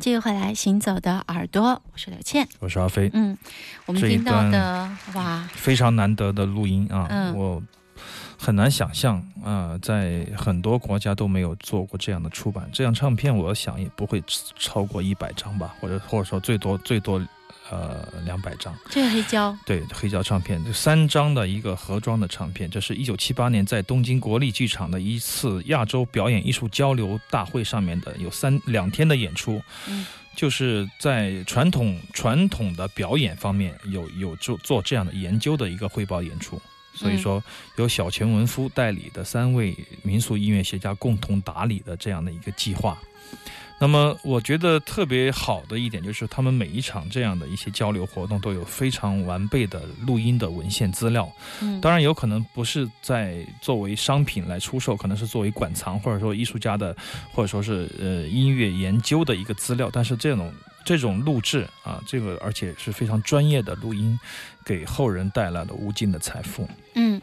继续回来，行走的耳朵，我是刘倩，我是阿飞。嗯，我们听到的哇，非常难得的录音啊，嗯、我很难想象啊，在很多国家都没有做过这样的出版，这样唱片我想也不会超过一百张吧，或者或者说最多最多。呃，两百张，这个黑胶，对，黑胶唱片，这三张的一个盒装的唱片，这是一九七八年在东京国立剧场的一次亚洲表演艺术交流大会上面的，有三两天的演出，嗯，就是在传统传统的表演方面有有做做这样的研究的一个汇报演出，所以说由小泉文夫代理的三位民俗音乐学家共同打理的这样的一个计划。那么，我觉得特别好的一点就是，他们每一场这样的一些交流活动都有非常完备的录音的文献资料。嗯，当然有可能不是在作为商品来出售，可能是作为馆藏或者说艺术家的，或者说是呃音乐研究的一个资料。但是这种这种录制啊，这个而且是非常专业的录音，给后人带来了无尽的财富。嗯，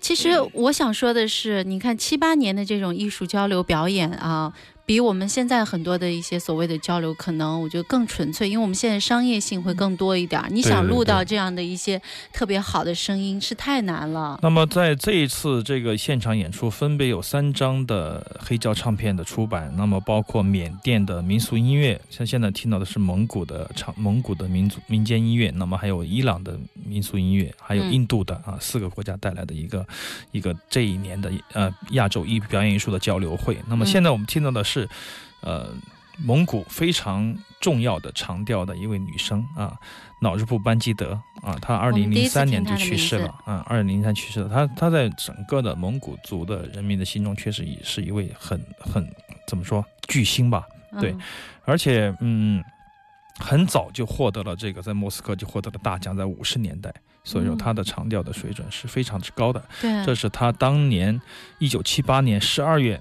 其实我想说的是，你看七八年的这种艺术交流表演啊。比我们现在很多的一些所谓的交流，可能我觉得更纯粹，因为我们现在商业性会更多一点。你想录到这样的一些特别好的声音是太难了。那么在这一次这个现场演出，分别有三张的黑胶唱片的出版，那么包括缅甸的民俗音乐，像现在听到的是蒙古的唱蒙古的民族民间音乐，那么还有伊朗的民俗音乐，还有印度的啊四个国家带来的一个一个这一年的呃亚洲艺表演艺术的交流会。那么现在我们听到的是。呃，蒙古非常重要的长调的一位女生啊，脑日布班基德啊，她二零零三年就去世了啊，二零零三去世了。她她在整个的蒙古族的人民的心中，确实也是一位很很怎么说巨星吧？对，而且嗯，很早就获得了这个在莫斯科就获得了大奖，在五十年代，所以说她的长调的水准是非常之高的。对，这是她当年一九七八年十二月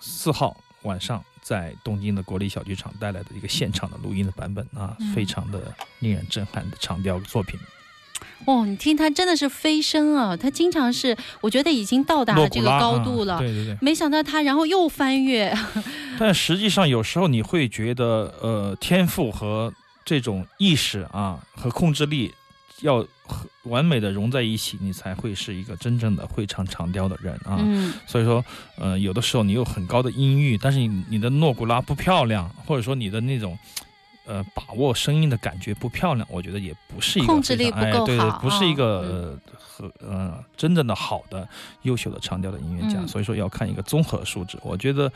四号晚上。在东京的国立小剧场带来的一个现场的录音的版本啊，非常的令人震撼的长调作品。哦，你听他真的是飞升啊！他经常是，我觉得已经到达了这个高度了。对对对。没想到他然后又翻越。但实际上有时候你会觉得，呃，天赋和这种意识啊和控制力。要完美的融在一起，你才会是一个真正的会唱长调的人啊。嗯，所以说，呃，有的时候你有很高的音域，但是你你的诺古拉不漂亮，或者说你的那种。呃，把握声音的感觉不漂亮，我觉得也不是一个控制力不够好，对对，不是一个和呃真正的好的优秀的长调的音乐家，所以说要看一个综合素质。我觉得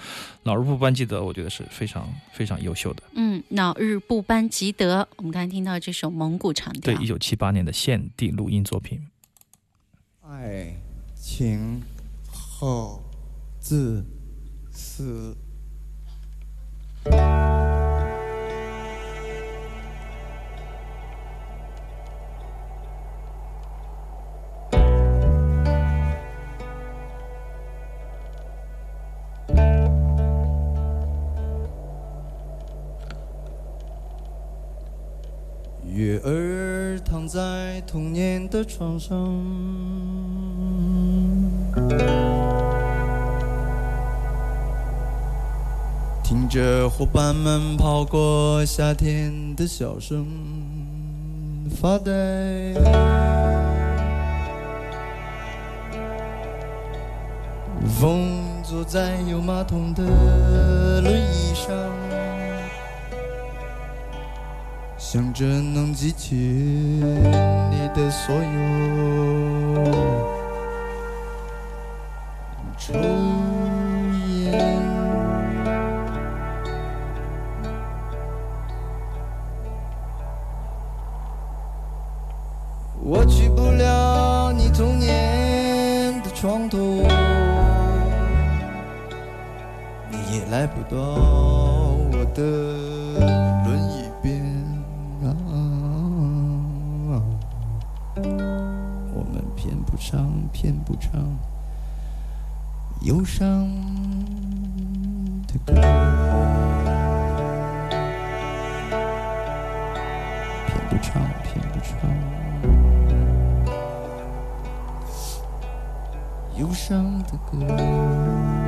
老日不班吉德，我觉得是非常非常优秀的。嗯，老日不班吉德，我们刚才听到这首蒙古长调，对，一九七八年的现地录音作品。爱情后自私。年的床上，听着伙伴们跑过夏天的笑声，发呆。风坐在有马桶的轮椅上。想着能记起你的所有，上的歌。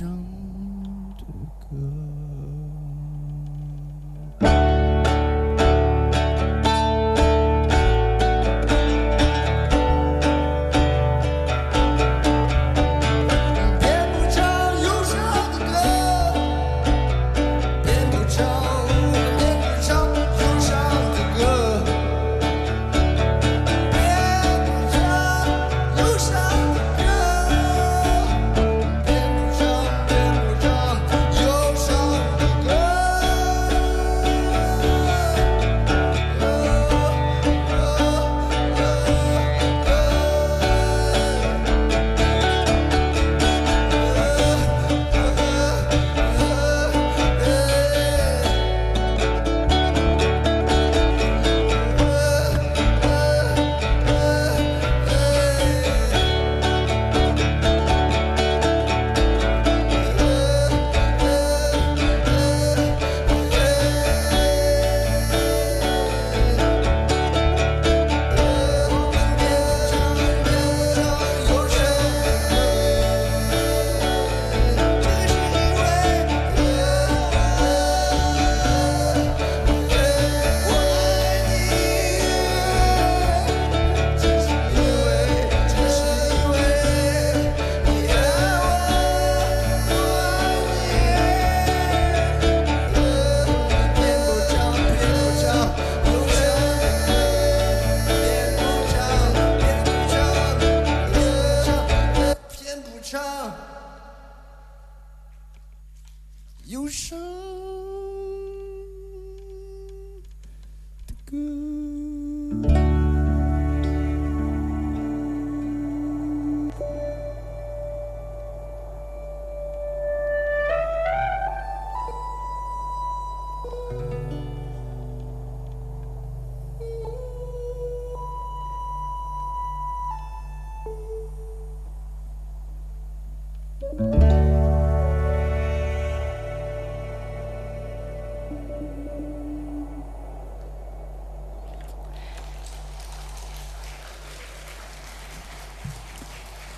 忧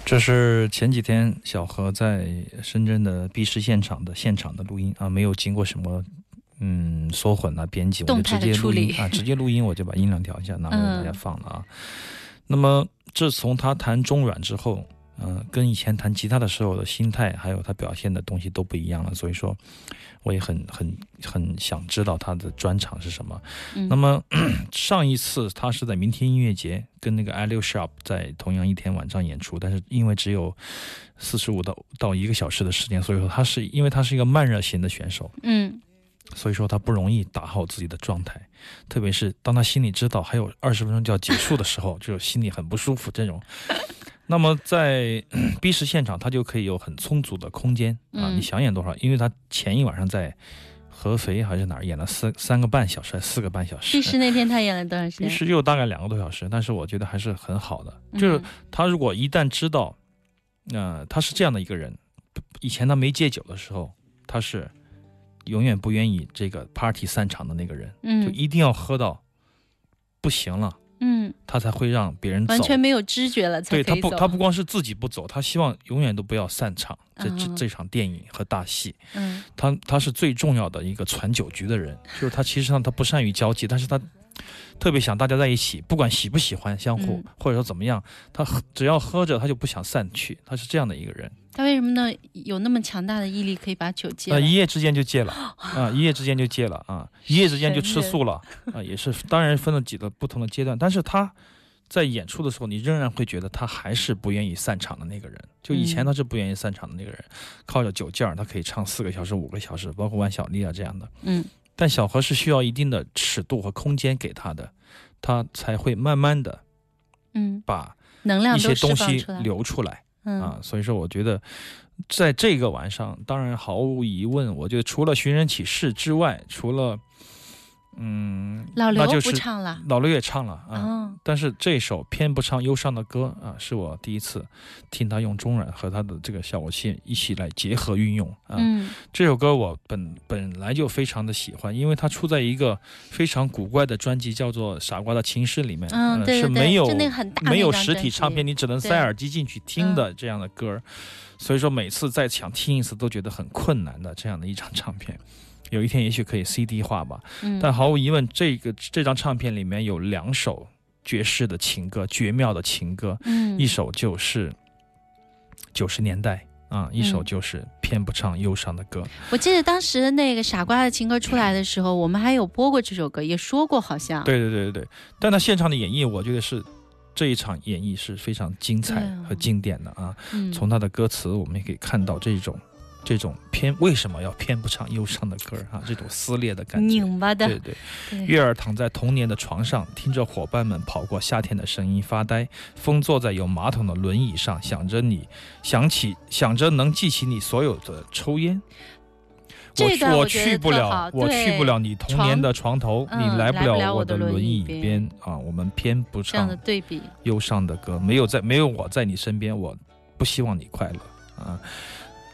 这是前几天小何在深圳的 B 市现场的现场的录音啊，没有经过什么嗯缩混啊、编辑，我就直接录音啊，直接录音我就把音量调一下，拿给大家 放了啊。那么自从他弹中阮之后，嗯、跟以前弹吉他的时候的心态，还有他表现的东西都不一样了，所以说我也很很很想知道他的专场是什么。嗯那么 上一次他是在明天音乐节跟那个 i 六 Sharp 在同样一天晚上演出，但是因为只有四十五到到一个小时的时间，所以说他是因为他是一个慢热型的选手，嗯所以说他不容易打好自己的状态，特别是当他心里知道还有二十分钟就要结束的时候，就心里很不舒服这种。那么在 B 市现场，他就可以有很充足的空间啊，嗯你想演多少？因为他前一晚上在合肥还是哪儿演了四三个半小时，四个半小时。B 市那天他演了多长时其间？实就大概两个多小时，但是我觉得还是很好的。嗯就是他如果一旦知道，呃，他是这样的一个人，以前他没戒酒的时候，他是永远不愿意这个 party 散场的那个人，就嗯一定要喝到不行了，他才会让别人走。完全没有知觉了才对他不。他不光是自己不走，他希望永远都不要散场。这这嗯这场电影和大戏，嗯他他是最重要的一个传酒局的人，就是他其实上他不善于交际，但是他特别想大家在一起，不管喜不喜欢相互，嗯或者说怎么样，他只要喝着他就不想散去，他是这样的一个人。他为什么呢？有那么强大的毅力可以把酒戒呃，了？一夜之间就戒了 啊，一夜之间就戒了啊，一夜之间就吃素了啊，也是当然分了几个不同的阶段，但是他在演出的时候，你仍然会觉得他还是不愿意散场的那个人。就以前嗯他是不愿意散场的那个人，靠着酒劲儿，他可以唱四个小时、五个小时，包括万晓丽啊这样的。嗯但小何是需要一定的尺度和空间给他的，他才会慢慢的嗯，把能量一些东西。流出来。嗯啊，所以说我觉得，在这个晚上，当然毫无疑问，我觉得除了寻人启事之外，除了嗯，老刘不唱了。老刘也唱了啊。哦，但是这首偏不唱忧伤的歌啊，是我第一次听他用中阮和他的这个效果器一起来结合运用啊。嗯这首歌我本本来就非常的喜欢，因为它出在一个非常古怪的专辑，叫做《傻瓜的情诗》里面，嗯，呃对对对，是没有没有实体唱片，你只能塞耳机进去听的这样的歌，所以说每次再想听一次都觉得很困难的这样的一张唱片。有一天也许可以 CD 化吧，嗯，但毫无疑问，这个这张唱片里面有两首爵士的情歌，绝妙的情歌，嗯一首就是九十年代啊，一首嗯就是偏不唱忧伤的歌。我记得当时那个傻瓜的情歌出来的时候，我们还有播过这首歌，也说过好像。对对对对对，但他现场的演绎，我觉得是这一场演绎是非常精彩和经典的啊。嗯，从他的歌词，我们也可以看到这种这种偏为什么要偏不唱忧伤的歌儿啊，这种撕裂的感觉。拧巴的对，对，对月儿躺在童年的床上，听着伙伴们跑过夏天的声音发呆。风坐在有马桶的轮椅上，想着你，想起想着能记起你所有的抽烟。这我我段我去不了我去对不了你童年的床头，嗯你来不了了我我的轮轮椅椅边边啊！我们偏不唱对比，忧伤的歌，没有在没有我在你身边，我不希望你快乐啊。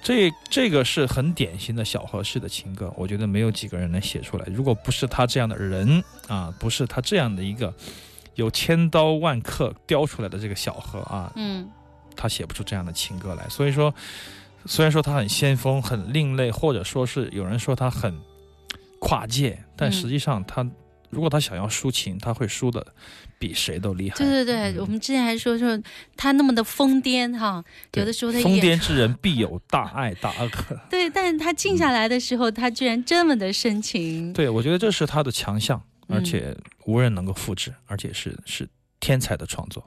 这这个是很典型的小河式的情歌，我觉得没有几个人能写出来。如果不是他这样的人啊，不是他这样的一个有千刀万刻雕出来的这个小河啊，嗯他写不出这样的情歌来。所以说，虽然说他很先锋、很另类，或者说是有人说他很跨界，但嗯实际上他、如果他想要抒情，他会抒的比谁都厉害。对对对，我们之前还说说他那么的疯癫哈，有的时候他疯癫之人必有大爱大恶。对，但是他静下来的时候，他居然这么的深情。对，我觉得这是他的强项，而且无人能够复制，而且是是天才的创作。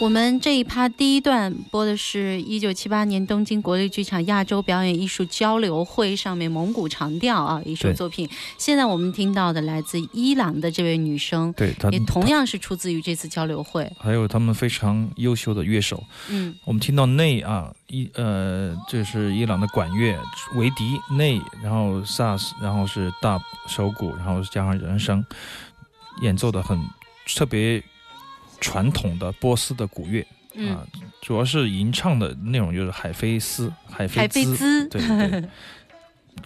我们这一趴第一段播的是一九七八年东京国立剧场亚洲表演艺术交流会上面蒙古长调啊一首作品。现在我们听到的来自伊朗的这位女生，对她也同样是出自于这次交流会。还有他们非常优秀的乐手，嗯我们听到内啊，伊呃，这是伊朗的管乐维迪内，然后萨斯，然后是大手鼓，然后加上人声，演奏的很特别传统的波斯的古乐嗯。啊，主要是吟唱的内容就是海菲斯、海菲海菲兹，兹，对对。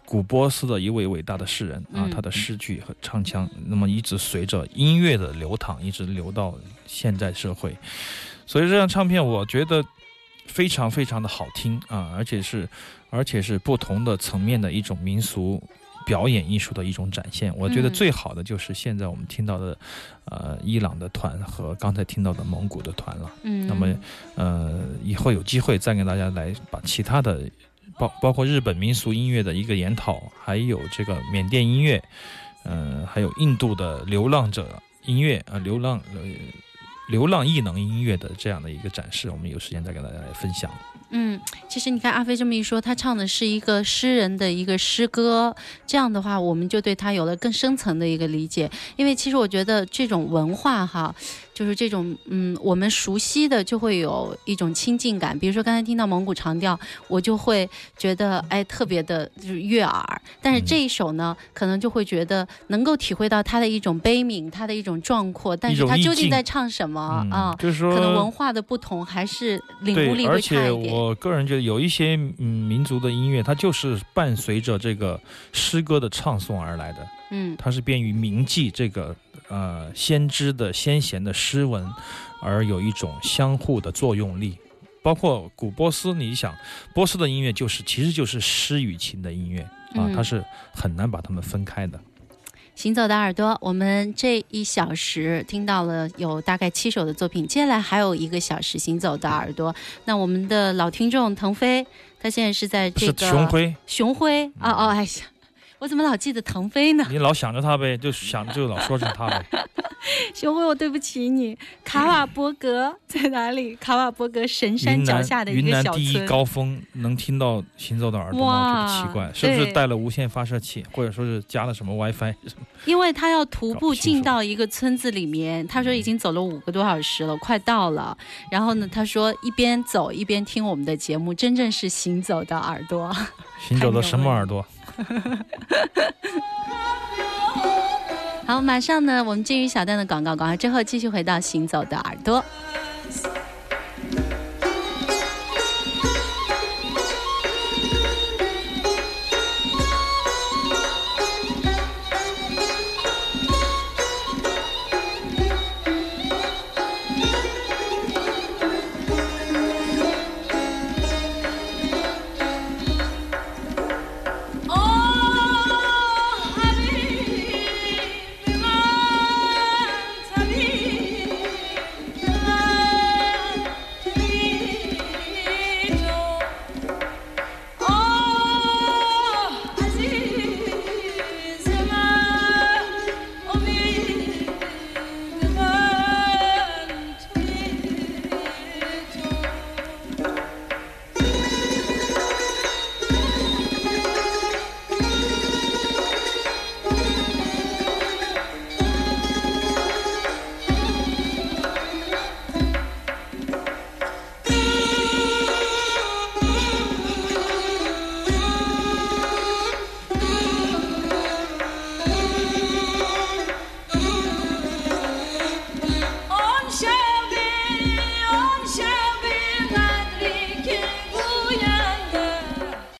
古波斯的一位伟大的诗人啊嗯，他的诗句和唱腔，那么一直随着音乐的流淌，一直流到现在社会，所以这张唱片我觉得非常非常的好听啊，而且是而且是不同的层面的一种民俗表演艺术的一种展现。我觉得嗯最好的就是现在我们听到的，呃，伊朗的团和刚才听到的蒙古的团了。嗯，那么呃，以后有机会再给大家来把其他的，包包括日本民俗音乐的一个研讨，还有这个缅甸音乐，呃，还有印度的流浪者音乐啊、呃，流浪呃流浪异能音乐的这样的一个展示，我们有时间再跟大家来分享。嗯，其实你看阿飞这么一说，他唱的是一个诗人的一个诗歌，这样的话，我们就对他有了更深层的一个理解。因为其实我觉得这种文化哈，就是这种嗯，我们熟悉的就会有一种亲近感。比如说刚才听到蒙古长调，我就会觉得哎特别的就是悦耳。但是这一首呢，可能就会觉得能够体会到它的一种悲悯，它的一种壮阔，但是它究竟在唱什么嗯、啊？就是说可能文化的不同，还是领悟力对，而会差且一点。我个人觉得有一些嗯民族的音乐，它就是伴随着这个诗歌的唱诵而来的。嗯它是便于铭记这个呃先知的先贤的诗文，而有一种相互的作用力。包括古波斯，你想，波斯的音乐就是其实就是诗与琴的音乐啊，嗯它是很难把它们分开的。行走的耳朵，我们这一小时听到了有大概七首的作品，接下来还有一个小时行走的耳朵。那我们的老听众腾飞，他现在是在这是个熊辉，熊辉哦哦，哎呀，我怎么老记得腾飞呢？你老想着他呗，就想就老说成他呗。熊辉，我对不起你。卡瓦伯格在哪里？卡瓦伯格神山脚下的一云个小南第一。高峰能听到行走的耳朵吗？我觉得奇怪，是不是带了无线发射器，或者说是加了什么 WiFi？因为他要徒步进到一个村子里面，他说已经走了五个多小时了，快到了。然后呢，他说一边走一边听我们的节目，真正是行走的耳朵。行走的 什么耳朵？好，马上呢，我们进入小段的广告，广告之后继续回到行走的耳朵。